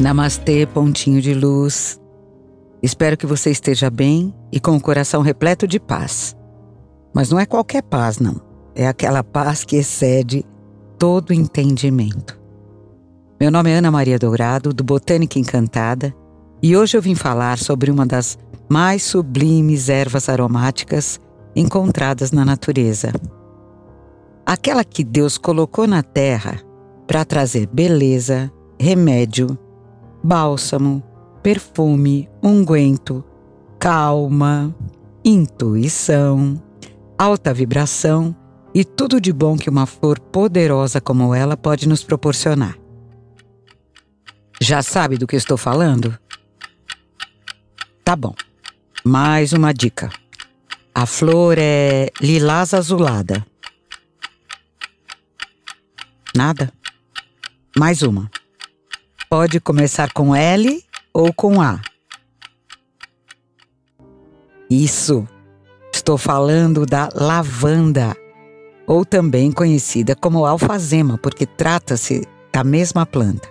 Namastê, pontinho de luz. Espero que você esteja bem e com o coração repleto de paz. Mas não é qualquer paz, não. É aquela paz que excede todo entendimento. Meu nome é Ana Maria Dourado, do Botânica Encantada, e hoje eu vim falar sobre uma das mais sublimes ervas aromáticas encontradas na natureza. Aquela que Deus colocou na terra para trazer beleza, remédio bálsamo, perfume, unguento, calma, intuição, alta vibração e tudo de bom que uma flor poderosa como ela pode nos proporcionar. Já sabe do que estou falando? Tá bom. Mais uma dica. A flor é lilás azulada. Nada? Mais uma. Pode começar com L ou com A. Isso. Estou falando da lavanda, ou também conhecida como alfazema, porque trata-se da mesma planta.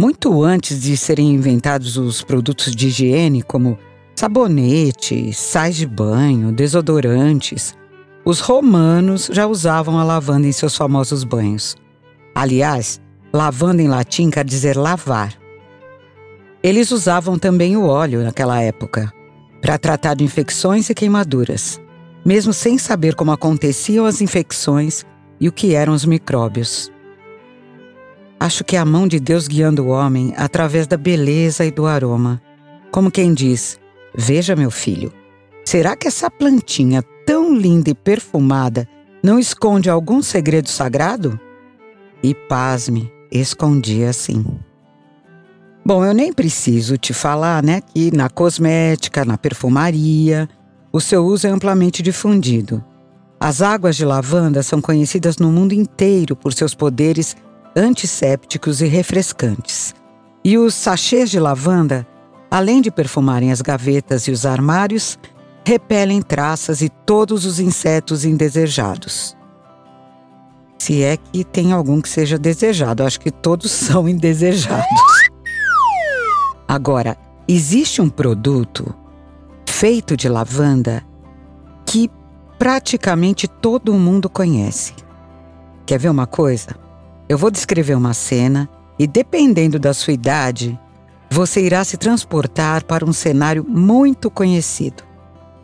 Muito antes de serem inventados os produtos de higiene, como sabonete, sais de banho, desodorantes, os romanos já usavam a lavanda em seus famosos banhos. Aliás, Lavanda em latim quer dizer lavar. Eles usavam também o óleo naquela época para tratar de infecções e queimaduras, mesmo sem saber como aconteciam as infecções e o que eram os micróbios. Acho que é a mão de Deus guiando o homem através da beleza e do aroma. Como quem diz: Veja, meu filho, será que essa plantinha tão linda e perfumada não esconde algum segredo sagrado? E pasme, escondia assim. Bom, eu nem preciso te falar, né, que na cosmética, na perfumaria, o seu uso é amplamente difundido. As águas de lavanda são conhecidas no mundo inteiro por seus poderes antissépticos e refrescantes. E os sachês de lavanda, além de perfumarem as gavetas e os armários, repelem traças e todos os insetos indesejados se é que tem algum que seja desejado. acho que todos são indesejados. Agora, existe um produto feito de lavanda que praticamente todo mundo conhece. Quer ver uma coisa? Eu vou descrever uma cena e, dependendo da sua idade, você irá se transportar para um cenário muito conhecido.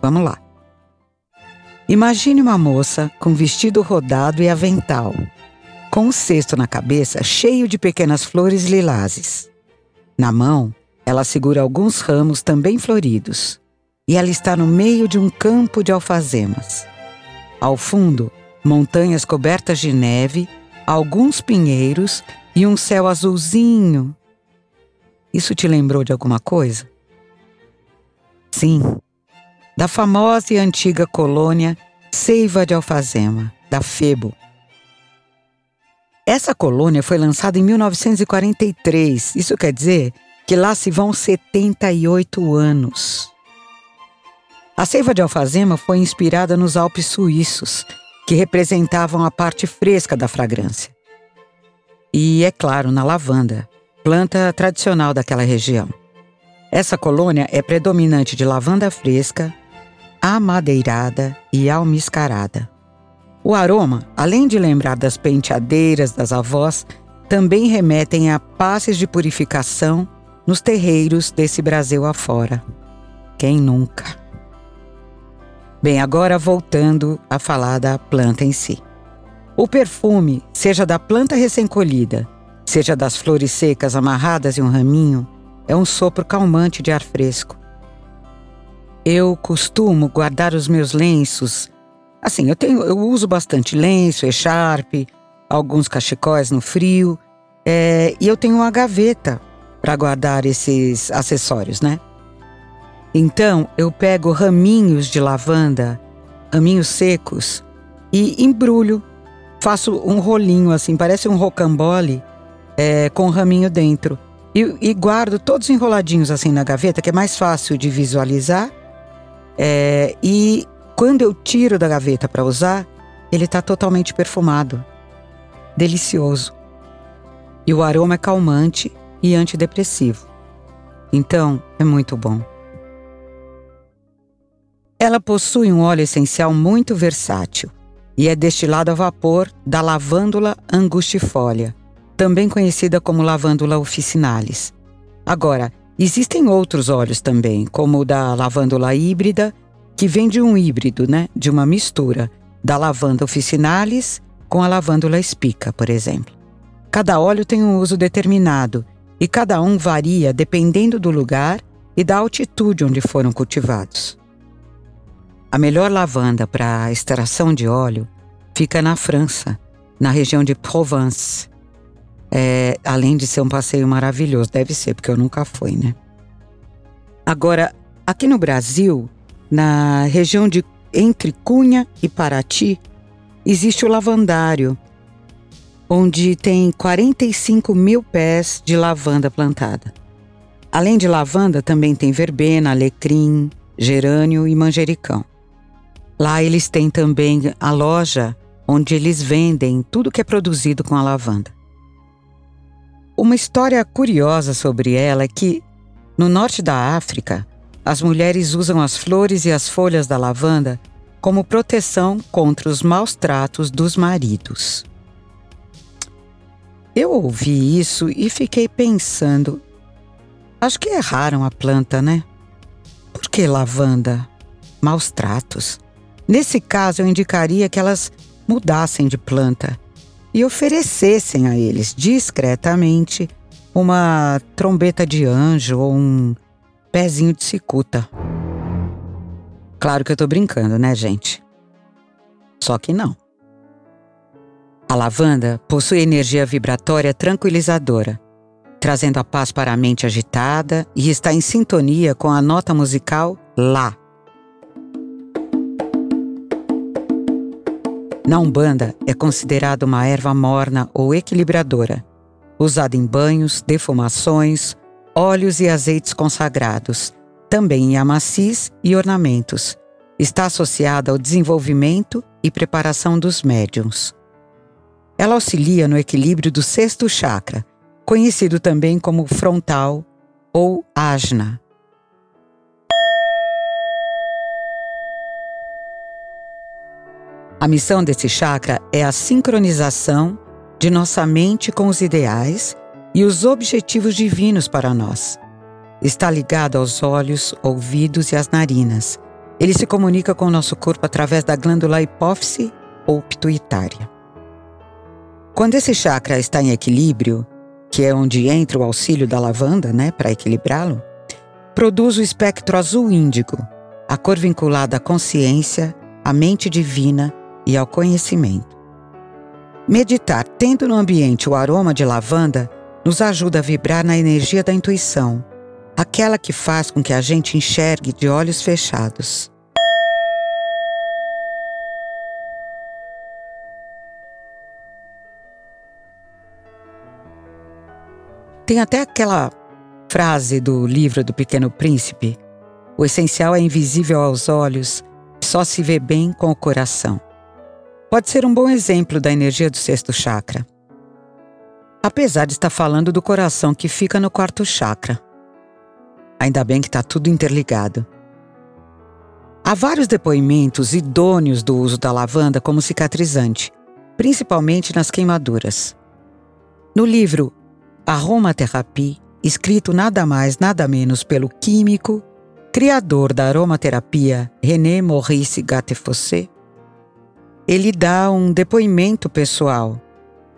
Vamos lá. Imagine uma moça com vestido rodado e avental, com um cesto na cabeça cheio de pequenas flores lilazes. Na mão, ela segura alguns ramos também floridos, e ela está no meio de um campo de alfazemas. Ao fundo, montanhas cobertas de neve, alguns pinheiros e um céu azulzinho. Isso te lembrou de alguma coisa? Sim, da famosa e antiga colônia Seiva de Alfazema, da Febo. Essa colônia foi lançada em 1943, isso quer dizer que lá se vão 78 anos. A seiva de alfazema foi inspirada nos Alpes suíços, que representavam a parte fresca da fragrância. E, é claro, na lavanda, planta tradicional daquela região. Essa colônia é predominante de lavanda fresca, amadeirada e almiscarada. O aroma, além de lembrar das penteadeiras das avós, também remetem a passes de purificação nos terreiros desse Brasil afora. Quem nunca? Bem, agora voltando a falar da planta em si. O perfume, seja da planta recém-colhida, seja das flores secas amarradas em um raminho, é um sopro calmante de ar fresco eu costumo guardar os meus lenços. Assim, eu tenho, eu uso bastante lenço, echarpe, alguns cachecóis no frio, é, e eu tenho uma gaveta para guardar esses acessórios, né? Então, eu pego raminhos de lavanda, raminhos secos, e embrulho. Faço um rolinho assim, parece um rocambole, é, com um raminho dentro. E, e guardo todos enroladinhos assim na gaveta, que é mais fácil de visualizar é, e quando eu tiro da gaveta para usar, ele está totalmente perfumado. Delicioso. E o aroma é calmante e antidepressivo. Então, é muito bom. Ela possui um óleo essencial muito versátil e é destilado a vapor da lavândula angustifolia, também conhecida como lavândula officinalis. Agora, existem outros óleos também, como o da lavândula híbrida, que vem de um híbrido, né, de uma mistura da lavanda officinalis com a lavândula spica, por exemplo. Cada óleo tem um uso determinado e cada um varia dependendo do lugar e da altitude onde foram cultivados. A melhor lavanda para extração de óleo fica na França, na região de Provence. É, além de ser um passeio maravilhoso, deve ser, porque eu nunca fui, né? Agora, aqui no Brasil, na região de entre Cunha e Paraty, existe o lavandário, onde tem 45 mil pés de lavanda plantada. Além de lavanda, também tem verbena, alecrim, gerânio e manjericão. Lá eles têm também a loja onde eles vendem tudo que é produzido com a lavanda. Uma história curiosa sobre ela é que, no norte da África, as mulheres usam as flores e as folhas da lavanda como proteção contra os maus tratos dos maridos. Eu ouvi isso e fiquei pensando: acho que erraram a planta, né? Por que lavanda? Maus tratos. Nesse caso, eu indicaria que elas mudassem de planta e oferecessem a eles discretamente uma trombeta de anjo ou um pezinho de cicuta. Claro que eu tô brincando, né, gente? Só que não. A lavanda possui energia vibratória tranquilizadora, trazendo a paz para a mente agitada e está em sintonia com a nota musical Lá, Na Umbanda, é considerada uma erva morna ou equilibradora, usada em banhos, defumações, óleos e azeites consagrados, também em amacis e ornamentos. Está associada ao desenvolvimento e preparação dos médiums. Ela auxilia no equilíbrio do sexto chakra, conhecido também como frontal ou ajna, A missão desse chakra é a sincronização de nossa mente com os ideais e os objetivos divinos para nós. Está ligado aos olhos, ouvidos e às narinas. Ele se comunica com o nosso corpo através da glândula hipófise ou pituitária. Quando esse chakra está em equilíbrio, que é onde entra o auxílio da lavanda, né, para equilibrá-lo, produz o espectro azul índigo, a cor vinculada à consciência, à mente divina e ao conhecimento. Meditar tendo no ambiente o aroma de lavanda nos ajuda a vibrar na energia da intuição, aquela que faz com que a gente enxergue de olhos fechados. Tem até aquela frase do livro do Pequeno Príncipe: o essencial é invisível aos olhos, só se vê bem com o coração pode ser um bom exemplo da energia do sexto chakra. Apesar de estar falando do coração que fica no quarto chakra. Ainda bem que está tudo interligado. Há vários depoimentos idôneos do uso da lavanda como cicatrizante, principalmente nas queimaduras. No livro Aromaterapia, escrito nada mais nada menos pelo químico, criador da aromaterapia René Maurice Gattefossé, ele dá um depoimento pessoal.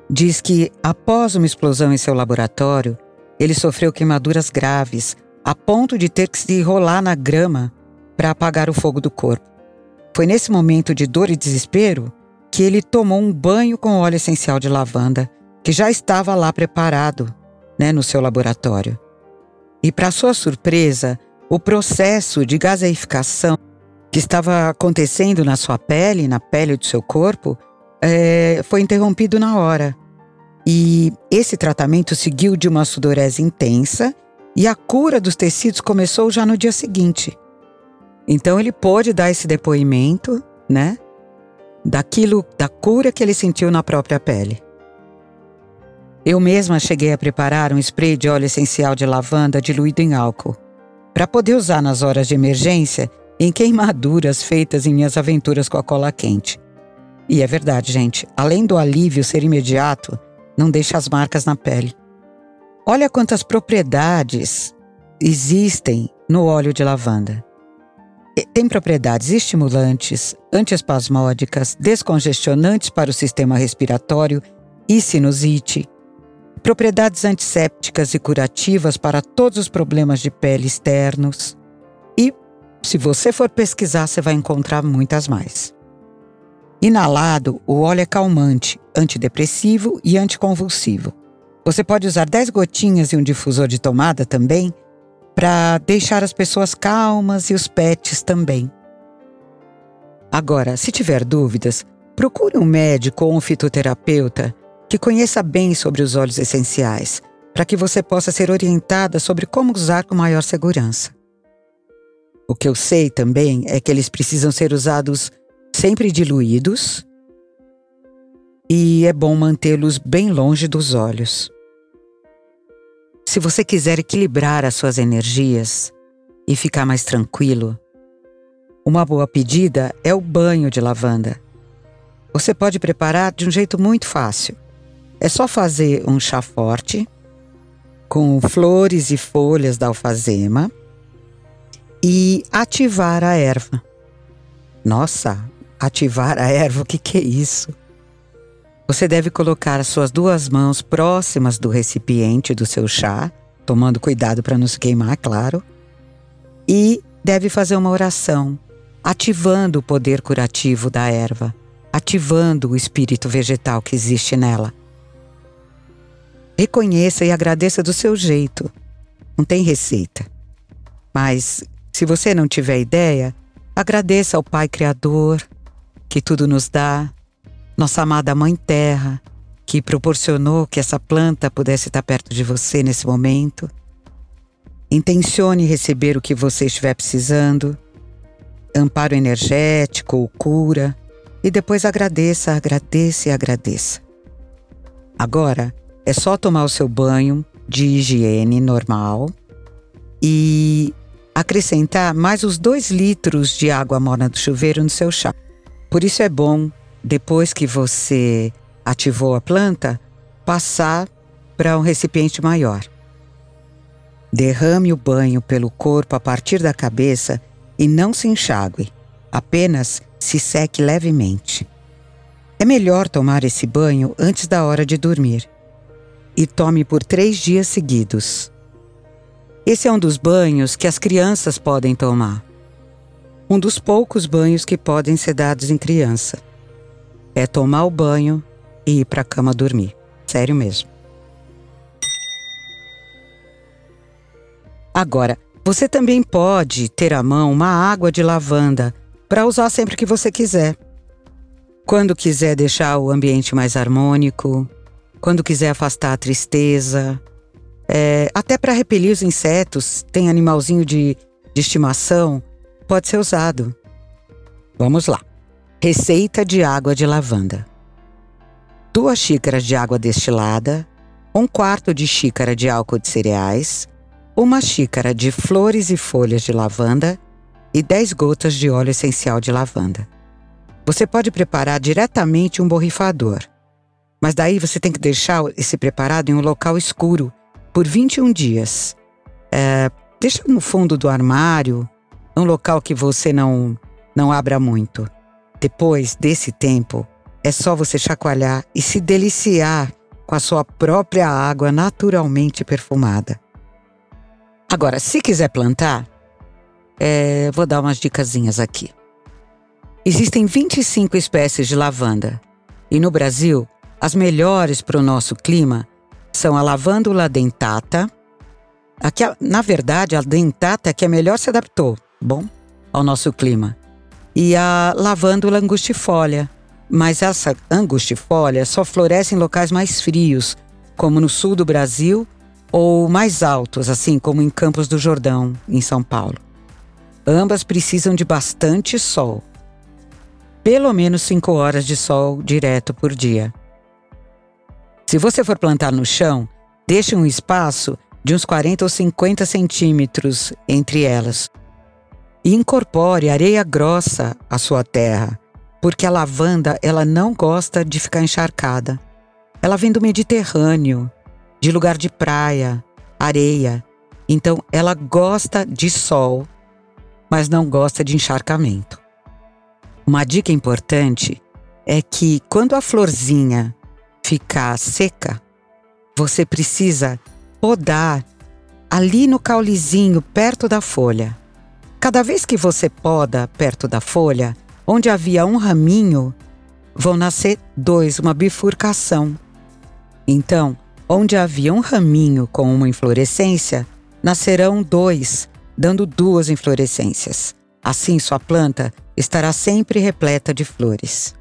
Diz que, após uma explosão em seu laboratório, ele sofreu queimaduras graves, a ponto de ter que se enrolar na grama para apagar o fogo do corpo. Foi nesse momento de dor e desespero que ele tomou um banho com óleo essencial de lavanda, que já estava lá preparado né, no seu laboratório. E, para sua surpresa, o processo de gaseificação que estava acontecendo na sua pele, na pele do seu corpo, é, foi interrompido na hora. E esse tratamento seguiu de uma sudorese intensa e a cura dos tecidos começou já no dia seguinte. Então ele pôde dar esse depoimento, né, daquilo, da cura que ele sentiu na própria pele. Eu mesma cheguei a preparar um spray de óleo essencial de lavanda diluído em álcool, para poder usar nas horas de emergência em queimaduras feitas em minhas aventuras com a cola quente. E é verdade, gente, além do alívio ser imediato, não deixa as marcas na pele. Olha quantas propriedades existem no óleo de lavanda. Tem propriedades estimulantes, antiespasmódicas, descongestionantes para o sistema respiratório e sinusite, propriedades antissépticas e curativas para todos os problemas de pele externos. Se você for pesquisar, você vai encontrar muitas mais. Inalado, o óleo é calmante, antidepressivo e anticonvulsivo. Você pode usar 10 gotinhas e um difusor de tomada também para deixar as pessoas calmas e os pets também. Agora, se tiver dúvidas, procure um médico ou um fitoterapeuta que conheça bem sobre os óleos essenciais, para que você possa ser orientada sobre como usar com maior segurança. O que eu sei também é que eles precisam ser usados sempre diluídos e é bom mantê-los bem longe dos olhos. Se você quiser equilibrar as suas energias e ficar mais tranquilo, uma boa pedida é o banho de lavanda. Você pode preparar de um jeito muito fácil. É só fazer um chá forte com flores e folhas da alfazema e ativar a erva. Nossa, ativar a erva, o que, que é isso? Você deve colocar as suas duas mãos próximas do recipiente do seu chá, tomando cuidado para não se queimar, claro, e deve fazer uma oração, ativando o poder curativo da erva, ativando o espírito vegetal que existe nela. Reconheça e agradeça do seu jeito. Não tem receita. Mas, se você não tiver ideia, agradeça ao Pai Criador, que tudo nos dá, nossa amada Mãe Terra, que proporcionou que essa planta pudesse estar perto de você nesse momento. Intencione receber o que você estiver precisando, amparo energético ou cura, e depois agradeça, agradeça e agradeça. Agora, é só tomar o seu banho de higiene normal e acrescentar mais os dois litros de água morna do chuveiro no seu chá. Por isso é bom, depois que você ativou a planta, passar para um recipiente maior. Derrame o banho pelo corpo a partir da cabeça e não se enxague, apenas se seque levemente. É melhor tomar esse banho antes da hora de dormir e tome por três dias seguidos. Esse é um dos banhos que as crianças podem tomar. Um dos poucos banhos que podem ser dados em criança. É tomar o banho e ir para a cama dormir. Sério mesmo. Agora, você também pode ter à mão uma água de lavanda para usar sempre que você quiser. Quando quiser deixar o ambiente mais harmônico, quando quiser afastar a tristeza, é, até para repelir os insetos, tem animalzinho de, de estimação, pode ser usado. Vamos lá. Receita de água de lavanda: duas xícaras de água destilada, um quarto de xícara de álcool de cereais, uma xícara de flores e folhas de lavanda e 10 gotas de óleo essencial de lavanda. Você pode preparar diretamente um borrifador. Mas daí você tem que deixar esse preparado em um local escuro por 21 dias. É, deixa no fundo do armário, um local que você não, não abra muito. Depois desse tempo, é só você chacoalhar e se deliciar com a sua própria água naturalmente perfumada. Agora, se quiser plantar, é, vou dar umas dicasinhas aqui. Existem 25 espécies de lavanda e no Brasil as melhores para o nosso clima são a lavândula dentata. Aqui, na verdade, a dentata é que é melhor se adaptou, bom, ao nosso clima. E a lavândula angustifolia. Mas essa angustifolia só floresce em locais mais frios, como no sul do Brasil, ou mais altos, assim como em Campos do Jordão, em São Paulo. Ambas precisam de bastante sol. Pelo menos 5 horas de sol direto por dia. Se você for plantar no chão, deixe um espaço de uns 40 ou 50 centímetros entre elas. E incorpore areia grossa à sua terra, porque a lavanda ela não gosta de ficar encharcada. Ela vem do Mediterrâneo, de lugar de praia, areia. Então ela gosta de sol, mas não gosta de encharcamento. Uma dica importante é que quando a florzinha ficar seca, você precisa podar ali no caulezinho, perto da folha. Cada vez que você poda perto da folha, onde havia um raminho, vão nascer dois, uma bifurcação. Então, onde havia um raminho com uma inflorescência, nascerão dois, dando duas inflorescências. Assim, sua planta estará sempre repleta de flores.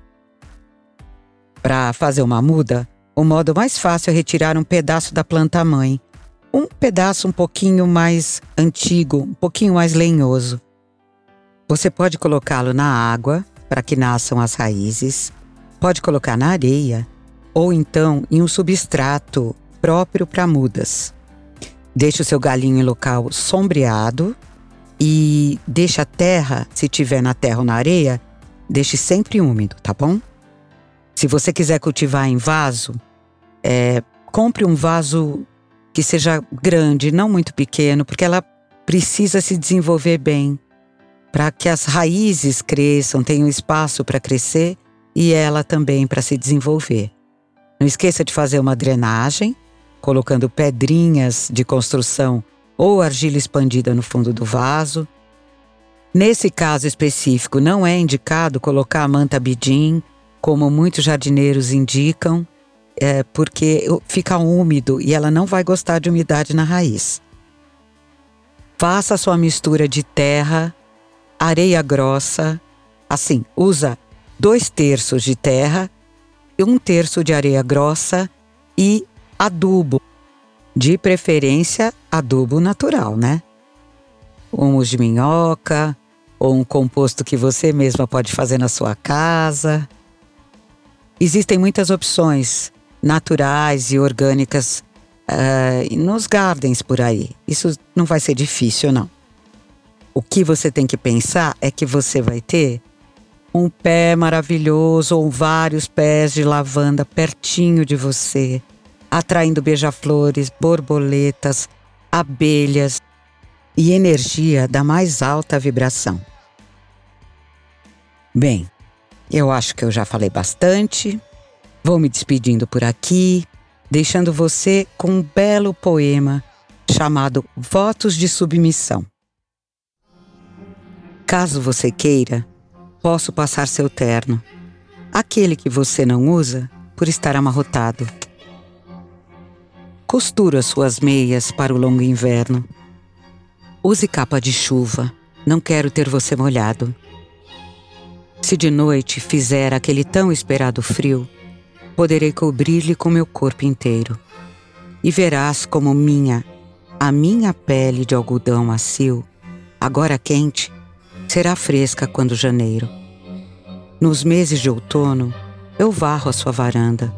Para fazer uma muda, o modo mais fácil é retirar um pedaço da planta mãe, um pedaço um pouquinho mais antigo, um pouquinho mais lenhoso. Você pode colocá-lo na água para que nasçam as raízes, pode colocar na areia ou então em um substrato próprio para mudas. Deixe o seu galinho em local sombreado e deixe a terra, se tiver na terra ou na areia, deixe sempre úmido, tá bom? Se você quiser cultivar em vaso, é, compre um vaso que seja grande, não muito pequeno, porque ela precisa se desenvolver bem para que as raízes cresçam, tenham espaço para crescer e ela também para se desenvolver. Não esqueça de fazer uma drenagem, colocando pedrinhas de construção ou argila expandida no fundo do vaso. Nesse caso específico, não é indicado colocar a manta bidim, como muitos jardineiros indicam, é, porque fica úmido e ela não vai gostar de umidade na raiz. Faça a sua mistura de terra, areia grossa, assim, usa dois terços de terra um terço de areia grossa e adubo, de preferência adubo natural, né? Humus de minhoca ou um composto que você mesma pode fazer na sua casa. Existem muitas opções naturais e orgânicas uh, nos gardens por aí. Isso não vai ser difícil, não. O que você tem que pensar é que você vai ter um pé maravilhoso ou vários pés de lavanda pertinho de você, atraindo beija-flores, borboletas, abelhas e energia da mais alta vibração. Bem, eu acho que eu já falei bastante. Vou me despedindo por aqui, deixando você com um belo poema chamado Votos de Submissão. Caso você queira, posso passar seu terno, aquele que você não usa por estar amarrotado. Costuro as suas meias para o longo inverno. Use capa de chuva, não quero ter você molhado. Se de noite fizer aquele tão esperado frio, poderei cobrir-lhe com meu corpo inteiro. E verás como minha, a minha pele de algodão macio, agora quente, será fresca quando janeiro. Nos meses de outono, eu varro a sua varanda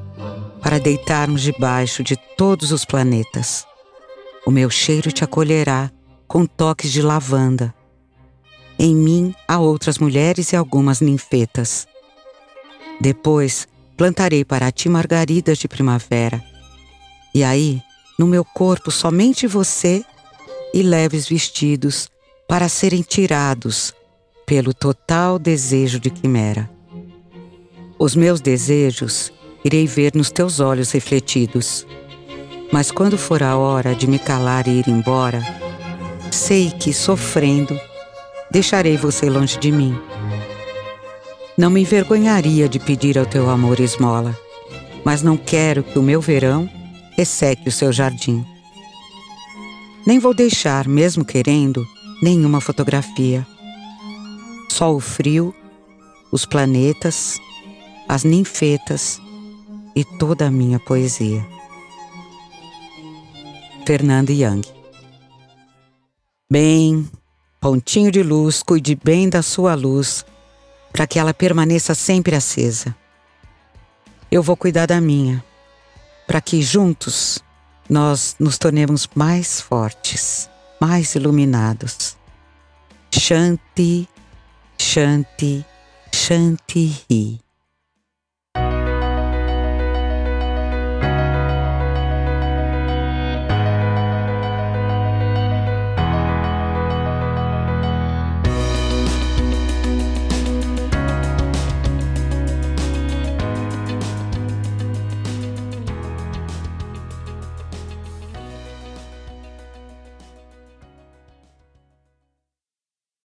para deitarmos debaixo de todos os planetas. O meu cheiro te acolherá com toques de lavanda. Em mim há outras mulheres e algumas ninfetas. Depois plantarei para ti margaridas de primavera. E aí, no meu corpo, somente você e leves vestidos para serem tirados pelo total desejo de quimera. Os meus desejos irei ver nos teus olhos refletidos. Mas quando for a hora de me calar e ir embora, sei que, sofrendo, deixarei você longe de mim. Não me envergonharia de pedir ao teu amor esmola, mas não quero que o meu verão resseque o seu jardim. Nem vou deixar, mesmo querendo, nenhuma fotografia só o frio, os planetas, as ninfetas e toda a minha poesia. Fernando Young. Bem, Pontinho de luz, cuide bem da sua luz, para que ela permaneça sempre acesa. Eu vou cuidar da minha, para que juntos nós nos tornemos mais fortes, mais iluminados. Shanti, Shanti, Shanti.